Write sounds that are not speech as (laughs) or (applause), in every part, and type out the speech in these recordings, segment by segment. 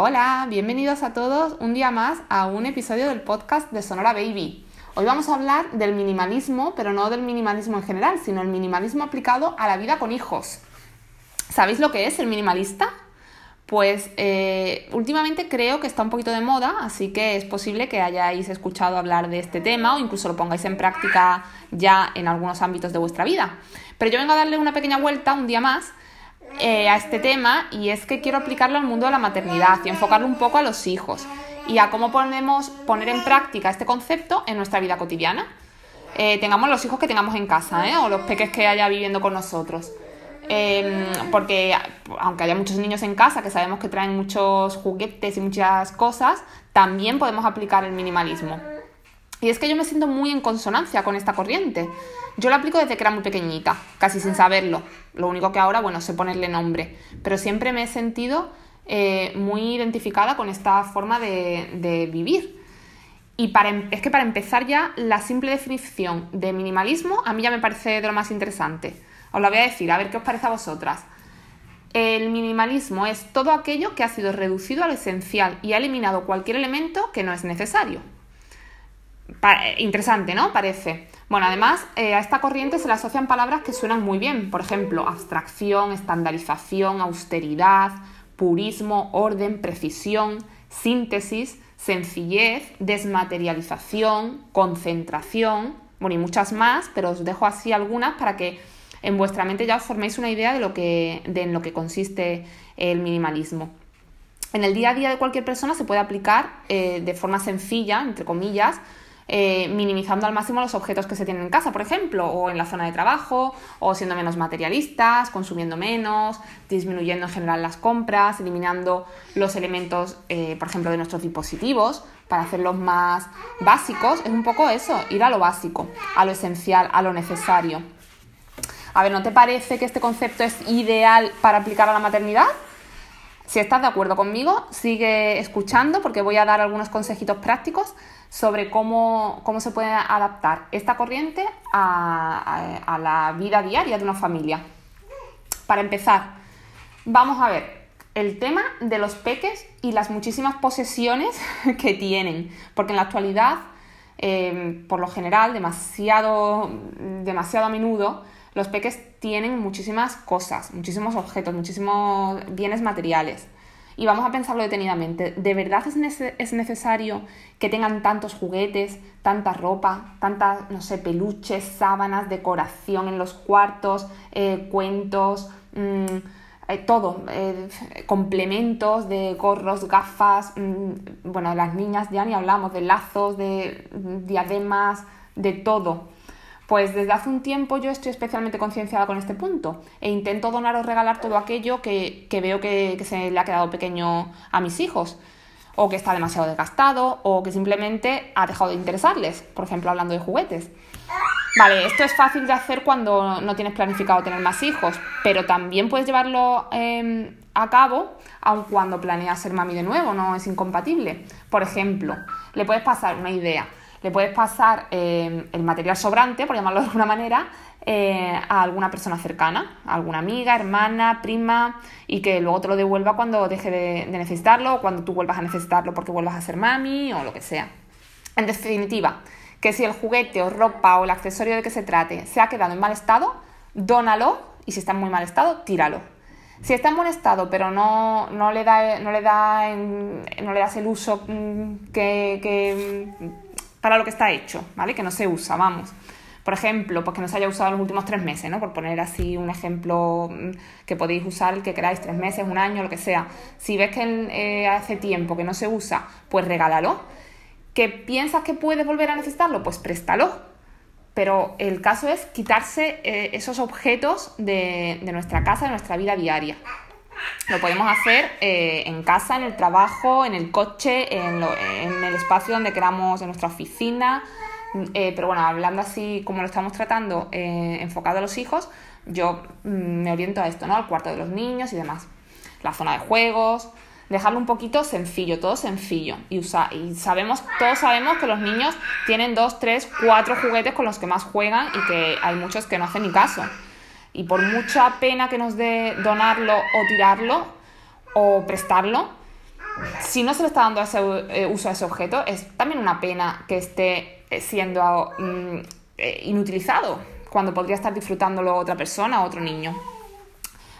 Hola, bienvenidos a todos un día más a un episodio del podcast de Sonora Baby. Hoy vamos a hablar del minimalismo, pero no del minimalismo en general, sino el minimalismo aplicado a la vida con hijos. ¿Sabéis lo que es el minimalista? Pues eh, últimamente creo que está un poquito de moda, así que es posible que hayáis escuchado hablar de este tema o incluso lo pongáis en práctica ya en algunos ámbitos de vuestra vida. Pero yo vengo a darle una pequeña vuelta un día más eh, a este tema y es que quiero aplicarlo al mundo de la maternidad y enfocarlo un poco a los hijos y a cómo podemos poner en práctica este concepto en nuestra vida cotidiana. Eh, tengamos los hijos que tengamos en casa ¿eh? o los peques que haya viviendo con nosotros. Em, porque aunque haya muchos niños en casa que sabemos que traen muchos juguetes y muchas cosas, también podemos aplicar el minimalismo. Y es que yo me siento muy en consonancia con esta corriente. Yo la aplico desde que era muy pequeñita, casi sin saberlo. Lo único que ahora, bueno, sé ponerle nombre. Pero siempre me he sentido eh, muy identificada con esta forma de, vivir. Y para, em, es que para empezar ya, la simple definición de minimalismo a mí ya me parece de lo más interesante. Os la voy a decir, a ver qué os parece a vosotras. El minimalismo es todo aquello que ha sido reducido a lo esencial y ha eliminado cualquier elemento que no es necesario. Eh, interesante, ¿no? Parece. Bueno, además eh, a esta corriente se le asocian palabras que suenan muy bien, por ejemplo, abstracción, estandarización, austeridad, purismo, orden, precisión, síntesis, sencillez, desmaterialización, concentración, bueno, y muchas más, pero os dejo así algunas para que en vuestra mente ya os forméis una idea de, lo que, de en lo que consiste el minimalismo. En el día a día de cualquier persona se puede aplicar eh, de forma sencilla, entre comillas, eh, minimizando al máximo los objetos que se tienen en casa, por ejemplo, o en la zona de trabajo, o siendo menos materialistas, consumiendo menos, disminuyendo en general las compras, eliminando los elementos, eh, por ejemplo, de nuestros dispositivos para hacerlos más básicos. Es un poco eso, ir a lo básico, a lo esencial, a lo necesario. A ver, ¿no te parece que este concepto es ideal para aplicar a la maternidad? Si estás de acuerdo conmigo, sigue escuchando porque voy a dar algunos consejitos prácticos sobre cómo, se puede adaptar esta corriente a, la vida diaria de una familia. Para empezar, vamos a ver el tema de los peques y las muchísimas posesiones (laughs) que tienen, porque en la actualidad, eh, por lo general, demasiado, demasiado a menudo, los peques tienen muchísimas cosas, muchísimos objetos, muchísimos bienes materiales y vamos a pensarlo detenidamente. ¿De verdad es, necesario que tengan tantos juguetes, tanta ropa, tantas, no sé, peluches, sábanas, decoración en los cuartos, eh, cuentos, mm, eh, todo, eh, complementos de gorros, gafas, mm, bueno, las niñas ya ni hablamos, de lazos, de diademas, de todo. Pues desde hace un tiempo yo estoy especialmente concienciada con este punto e intento donar o regalar todo aquello que, veo que, se le ha quedado pequeño a mis hijos o que está demasiado desgastado o que simplemente ha dejado de interesarles, por ejemplo hablando de juguetes. Vale, esto es fácil de hacer cuando no tienes planificado tener más hijos, pero también puedes llevarlo em, a cabo aun cuando planeas ser mami de nuevo, no es incompatible. Por ejemplo, le puedes pasar una idea le puedes pasar eh, el material sobrante, por llamarlo de alguna manera, eh, a alguna persona cercana, a alguna amiga, hermana, prima, y que luego te lo devuelva cuando deje de, necesitarlo o cuando tú vuelvas a necesitarlo porque vuelvas a ser mami o lo que sea. En definitiva, que si el juguete o ropa o el accesorio de que se trate se ha quedado en mal estado, dónalo y si está en muy mal estado, tíralo. Si está en buen estado, pero no, no le, da, no, le, da no le das el uso mm, que para lo que está hecho, ¿vale? Que no se usa, vamos. Por ejemplo, pues que no se haya usado en los últimos tres meses, ¿no? Por poner así un ejemplo mm, que podéis usar el que queráis, tres meses, un año, lo que sea. Si ves que eh, hace tiempo que no se usa, pues regálalo. ¿Que piensas que puedes volver a necesitarlo? Pues préstalo. Pero el caso es quitarse eh, esos objetos de, de nuestra casa, de nuestra vida diaria. Lo podemos hacer eh, en casa, en el trabajo, en el coche, en, el espacio donde queramos, en nuestra oficina. Eh, pero bueno, hablando así como lo estamos tratando, eh, enfocado a los hijos, yo mm, me oriento a esto, ¿no? Al cuarto de los niños y demás. La zona de juegos, dejarlo un poquito sencillo, todo sencillo. Y, usa, y sabemos, todos sabemos que los niños tienen dos, tres, cuatro juguetes con los que más juegan y que hay muchos que no hacen ni caso. Y por mucha pena que nos dé donarlo o tirarlo o prestarlo, si no se le está dando ese, eh, uso a ese objeto, es también una pena que esté eh, siendo mm, eh, inutilizado cuando podría estar disfrutándolo otra persona o otro niño.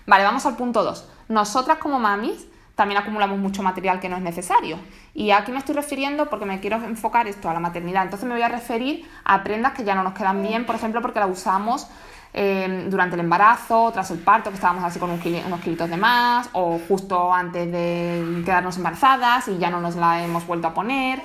Vale, vamos al punto 2. Nosotras como mamis también acumulamos mucho material que no es necesario. Y aquí me estoy refiriendo porque me quiero enfocar esto a la maternidad. Entonces me voy a referir a prendas que ya no nos quedan bien, por ejemplo, porque las usamos Em, durante el embarazo, tras el parto, que estábamos así con unos kilitos de más, o justo antes de quedarnos embarazadas y ya no nos la hemos vuelto a poner.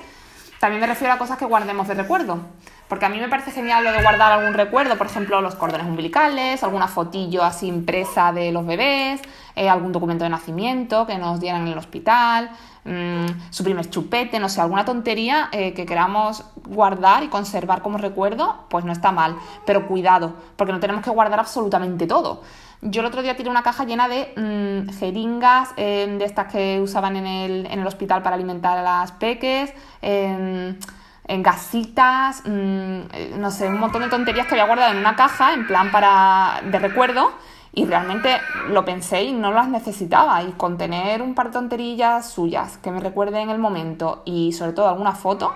También me refiero a cosas que guardemos de recuerdo, porque a mí me parece genial lo de guardar algún recuerdo, por ejemplo, los cordones umbilicales, alguna fotillo así impresa de los bebés, eh, algún documento de nacimiento que nos dieran en el hospital, Mm, su primer chupete, no sé, alguna tontería eh, que queramos guardar y conservar como recuerdo, pues no está mal. Pero cuidado, porque no tenemos que guardar absolutamente todo. Yo el otro día tiré una caja llena de mm, jeringas, em, de estas que usaban en el, en el, hospital para alimentar a las peques, em, en gasitas, mm, eh, no sé, un montón de tonterías que había guardado en una caja, en plan para de recuerdo y realmente lo pensé y no las necesitaba. Y con tener un par de tonterillas suyas que me recuerden el momento y sobre todo alguna foto,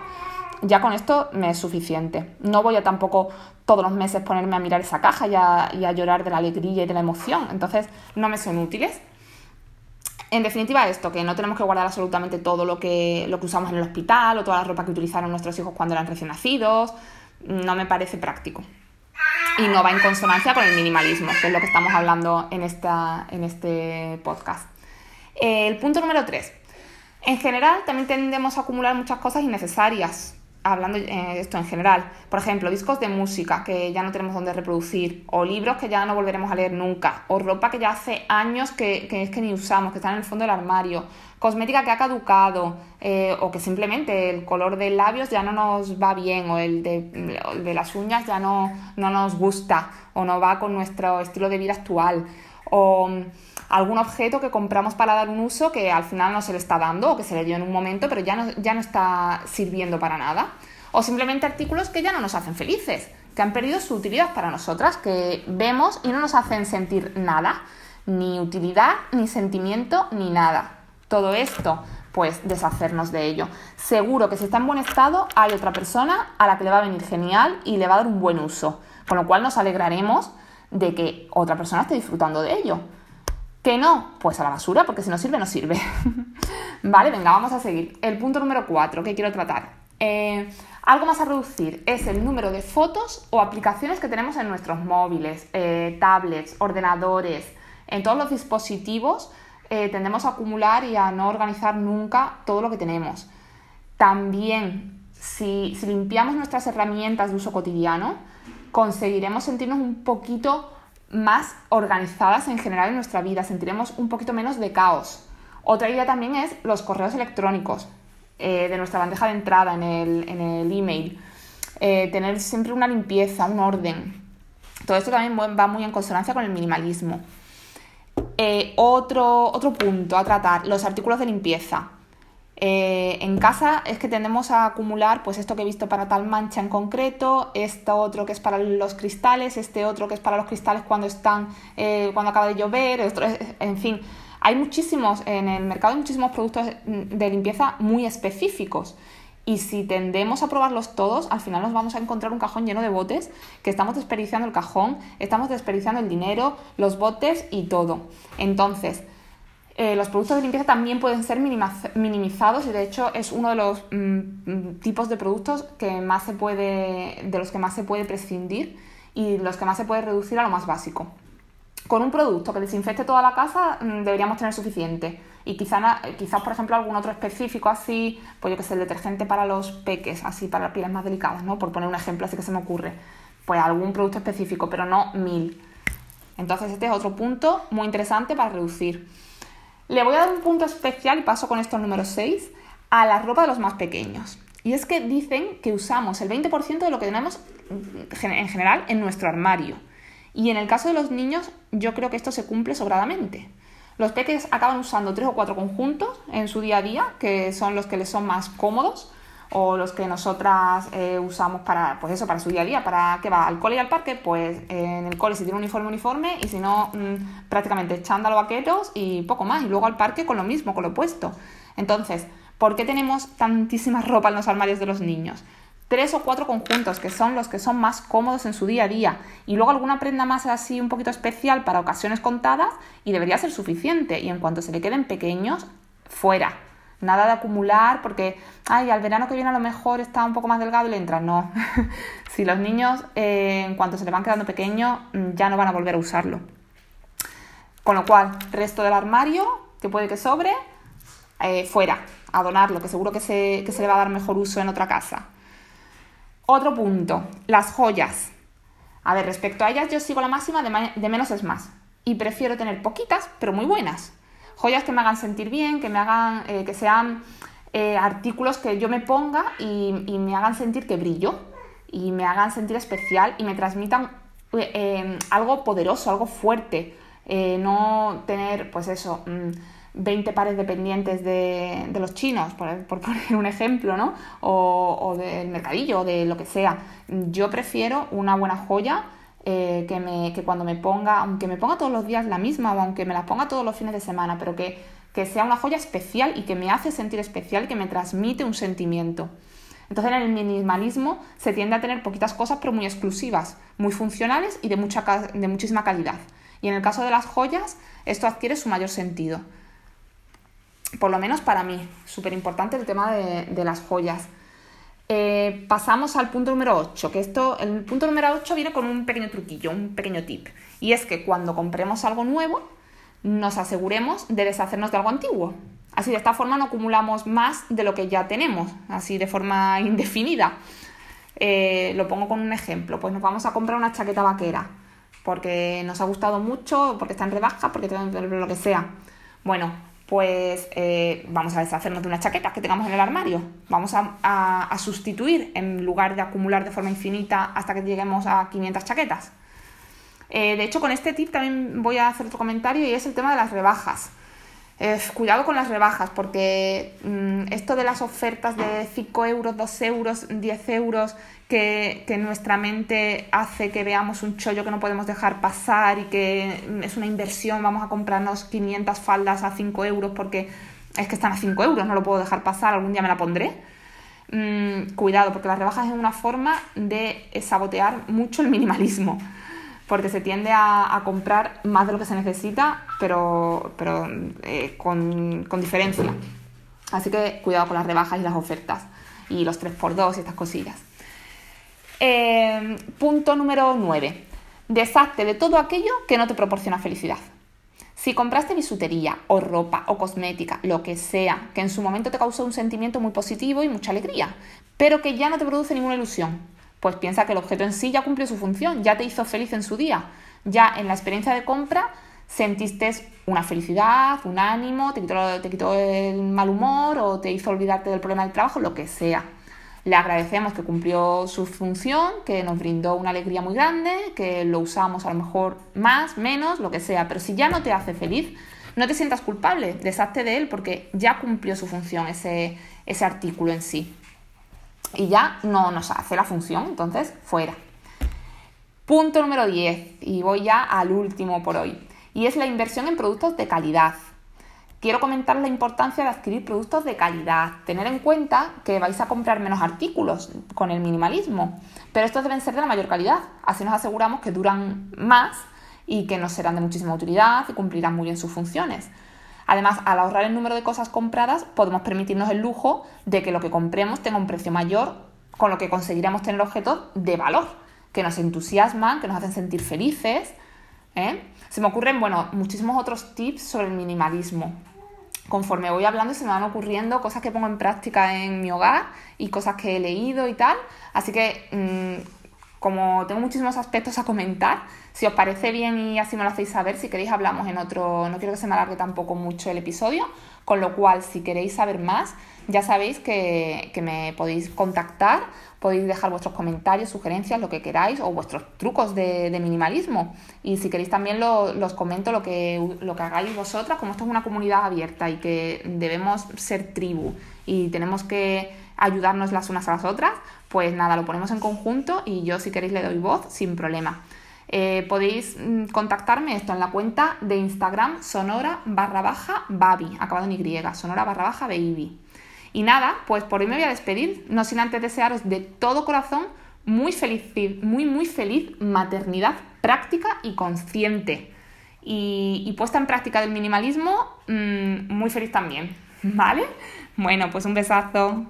ya con esto me es suficiente. No voy a tampoco todos los meses ponerme a mirar esa caja y a, llorar de la alegría y de la emoción. Entonces no me son útiles. En definitiva, esto, que no tenemos que guardar absolutamente todo lo que, lo que usamos en el hospital o toda la ropa que utilizaron nuestros hijos cuando eran recién nacidos, no me parece práctico y no va en consonancia con el minimalismo, que es lo que estamos hablando en, esta, en este podcast. El punto número 3. En general, también tendemos a acumular muchas cosas innecesarias hablando de esto en general. Por ejemplo, discos de música que ya no tenemos donde reproducir, o libros que ya no volveremos a leer nunca, o ropa que ya hace años que, es que ni usamos, que está en el fondo del armario, cosmética que ha caducado, eh, o que simplemente el color de labios ya no nos va bien, o el de, las uñas ya no, no nos gusta, o no va con nuestro estilo de vida actual, o algún objeto que compramos para dar un uso que al final no se le está dando o que se le dio en un momento pero ya no, ya no está sirviendo para nada. O simplemente artículos que ya no nos hacen felices, que han perdido su utilidad para nosotras, que vemos y no nos hacen sentir nada, ni utilidad, ni sentimiento, ni nada. Todo esto, pues deshacernos de ello. Seguro que si está en buen estado, hay otra persona a la que le va a venir genial y le va a dar un buen uso, con lo cual nos alegraremos de que otra persona esté disfrutando de ello. ¿Que no? Pues a la basura, porque si no sirve, no sirve. (laughs) vale, venga, vamos a seguir. El punto número 4 que quiero tratar. Eh, algo más a reducir es el número de fotos o aplicaciones que tenemos en nuestros móviles, eh, tablets, ordenadores, en todos los dispositivos. Eh, tendemos a acumular y a no organizar nunca todo lo que tenemos. También, si, si limpiamos nuestras herramientas de uso cotidiano, conseguiremos sentirnos un poquito más organizadas en general en nuestra vida, sentiremos un poquito menos de caos. Otra idea también es los correos electrónicos eh, de nuestra bandeja de entrada en el, en el email. Eh, tener siempre una limpieza, un orden. Todo esto también va muy en consonancia con el minimalismo. Eh, otro, otro punto a tratar, los artículos de limpieza. Eh, en casa es que tendemos a acumular pues esto que he visto para tal mancha en concreto, esto otro que es para los cristales, este otro que es para los cristales cuando están, eh, cuando acaba de llover, en fin, hay muchísimos, en el mercado hay muchísimos productos de limpieza muy específicos. Y si tendemos a probarlos todos, al final nos vamos a encontrar un cajón lleno de botes, que estamos desperdiciando el cajón, estamos desperdiciando el dinero, los botes y todo. Entonces, eh, los productos de limpieza también pueden ser minimizados y de hecho es uno de los mm, tipos de productos que más se puede, de los que más se puede prescindir y los que más se puede reducir a lo más básico. Con un producto que desinfecte toda la casa mm, deberíamos tener suficiente. Y quizás, quizás, por ejemplo, algún otro específico así, pues yo que sé, el detergente para los peques, así para las pieles más delicadas, ¿no? Por poner un ejemplo así que se me ocurre. Pues algún producto específico, pero no mil. Entonces este es otro punto muy interesante para reducir. Le voy a dar un punto especial, y paso con esto al número 6, a la ropa de los más pequeños. Y es que dicen que usamos el 20% de lo que tenemos en general en nuestro armario. Y en el caso de los niños, yo creo que esto se cumple sobradamente. Los peques acaban usando tres o cuatro conjuntos en su día a día, que son los que les son más cómodos, o los que nosotras eh, usamos para, pues eso, para su día a día, para que va al cole y al parque, pues en el cole si tiene uniforme, uniforme, y si no, mm, prácticamente chándalo vaqueros y poco más, y luego al parque con lo mismo, con lo opuesto. Entonces, ¿por qué tenemos tantísima (laughs) ropa en los armarios de los niños? Tres o cuatro conjuntos, que son los que son más cómodos en su día a día. Y luego alguna prenda más así un poquito especial para ocasiones contadas y debería ser suficiente. Y en cuanto se le queden pequeños, fuera. Nada de acumular porque, ay, al verano que viene a lo mejor está un poco más delgado y le entra. No. (laughs) si los niños, eh, en cuanto se le van quedando pequeños, mm, ya no van a volver a usarlo. Con lo cual, resto del armario, que puede que sobre, eh, fuera, a donarlo, que seguro que se, que se le va a dar mejor uso en otra casa. Otro punto, las joyas. A ver, respecto a ellas yo sigo la máxima de, menos es más. Y prefiero tener poquitas, pero muy buenas. Joyas que me hagan sentir bien, que me hagan, eh, que sean eh, artículos que yo me ponga y, me hagan sentir que brillo y me hagan sentir especial y me transmitan algo poderoso, algo fuerte. Eh, no tener, pues eso, 20 mm, pares de, de los chinos, por, (laughs) poner un ejemplo, ¿no? O, del mercadillo, o de lo que sea. Yo prefiero una buena joya eh, que, me, que cuando me ponga, aunque me ponga todos los días la misma o aunque me la ponga todos los fines de semana, pero que, que sea una joya especial y que me hace sentir especial y que me transmite un sentimiento. Entonces en el minimalismo se tiende a tener poquitas cosas pero muy exclusivas, muy funcionales y de, mucha, de muchísima calidad. Y en el caso de las joyas, esto adquiere su mayor sentido. Por lo menos para mí, súper importante el tema de, las joyas. Eh, pasamos al punto número 8, que esto, el punto número 8 viene con un pequeño truquillo, un pequeño tip. Y es que cuando compremos algo nuevo, nos aseguremos de deshacernos de algo antiguo. Así de esta forma no acumulamos más de lo que ya tenemos, así de forma (laughs) indefinida. Eh, lo pongo con un ejemplo, pues nos vamos a comprar una chaqueta vaquera porque nos ha gustado mucho, porque está en rebaja, porque lo que sea. Bueno, pues eh, vamos a deshacernos de unas chaquetas que tengamos en el armario. Vamos a, sustituir en lugar de acumular de forma infinita hasta que lleguemos a 500 chaquetas. Eh, de hecho, con este tip también voy a hacer otro comentario y es el tema de las rebajas. Cuidado con las rebajas, porque mm, esto de las ofertas de 5 euros, 2 euros, 10 euros, que, nuestra mente hace que veamos un chollo que no podemos dejar pasar y que es una inversión, vamos a comprarnos 500 faldas a 5 euros porque es que están a 5 euros, no lo puedo dejar pasar, algún día me la pondré. Mm, cuidado, porque las rebajas es una forma de sabotear mucho el minimalismo porque se tiende a, comprar más de lo que se necesita, pero, pero eh, con, diferencia. Así que cuidado con las rebajas y las ofertas y los 3x2 y estas cosillas. Eh, punto número 9. Deshazte de todo aquello que no te proporciona felicidad. Si compraste bisutería o ropa o cosmética, lo que sea, que en su momento te causó un sentimiento muy positivo y mucha alegría, pero que ya no te produce ninguna ilusión, pues piensa que el objeto en sí ya cumplió su función, ya te hizo feliz en su día. Ya en la experiencia de compra sentiste una felicidad, un ánimo, te quitó, el mal humor o te hizo olvidarte del problema del trabajo, lo que sea. Le agradecemos que cumplió su función, que nos brindó una alegría muy grande, que lo usamos a lo mejor más, menos, lo que sea. Pero si ya no te hace feliz, no te sientas culpable, deshazte de él porque ya cumplió su función ese, ese artículo en sí y ya no nos hace la función, entonces fuera. Punto número 10, y voy ya al último por hoy, y es la inversión en productos de calidad. Quiero comentar la importancia de adquirir productos de calidad, tener en cuenta que vais a comprar menos artículos con el minimalismo, pero estos deben ser de la mayor calidad, así nos aseguramos que duran más y que nos serán de muchísima utilidad y cumplirán muy bien sus funciones. Además, al ahorrar el número de cosas compradas, podemos permitirnos el lujo de que lo que compremos tenga un precio mayor, con lo que conseguiremos tener objetos de valor, que nos entusiasman, que nos hacen sentir felices. ¿eh? Se me ocurren, bueno, muchísimos otros tips sobre el minimalismo. Conforme voy hablando se me van ocurriendo cosas que pongo en práctica en mi hogar y cosas que he leído y tal. Así que mm, como tengo muchísimos aspectos a comentar, si os parece bien y así me lo hacéis saber, si queréis hablamos en otro, no quiero que se me alargue tampoco mucho el episodio, con lo cual si queréis saber más, ya sabéis que, me podéis contactar, podéis dejar vuestros comentarios, sugerencias, lo que queráis, o vuestros trucos de, minimalismo. Y si queréis también los comento lo que, lo que hagáis vosotras, como esto es una comunidad abierta y que debemos ser tribu y tenemos que ayudarnos las unas a las otras, pues nada, lo ponemos en conjunto y yo si queréis le doy voz sin problema. Eh, podéis mm, contactarme esto en la cuenta de Instagram sonora barra baja baby, acabado en Y, sonora barra baja baby. Y nada, pues por hoy me voy a despedir, no sin antes desearos de todo corazón muy feliz, muy, muy feliz maternidad práctica y consciente. Y, puesta en práctica del minimalismo, mm, muy feliz también. (laughs) ¿Vale? Bueno, pues un besazo.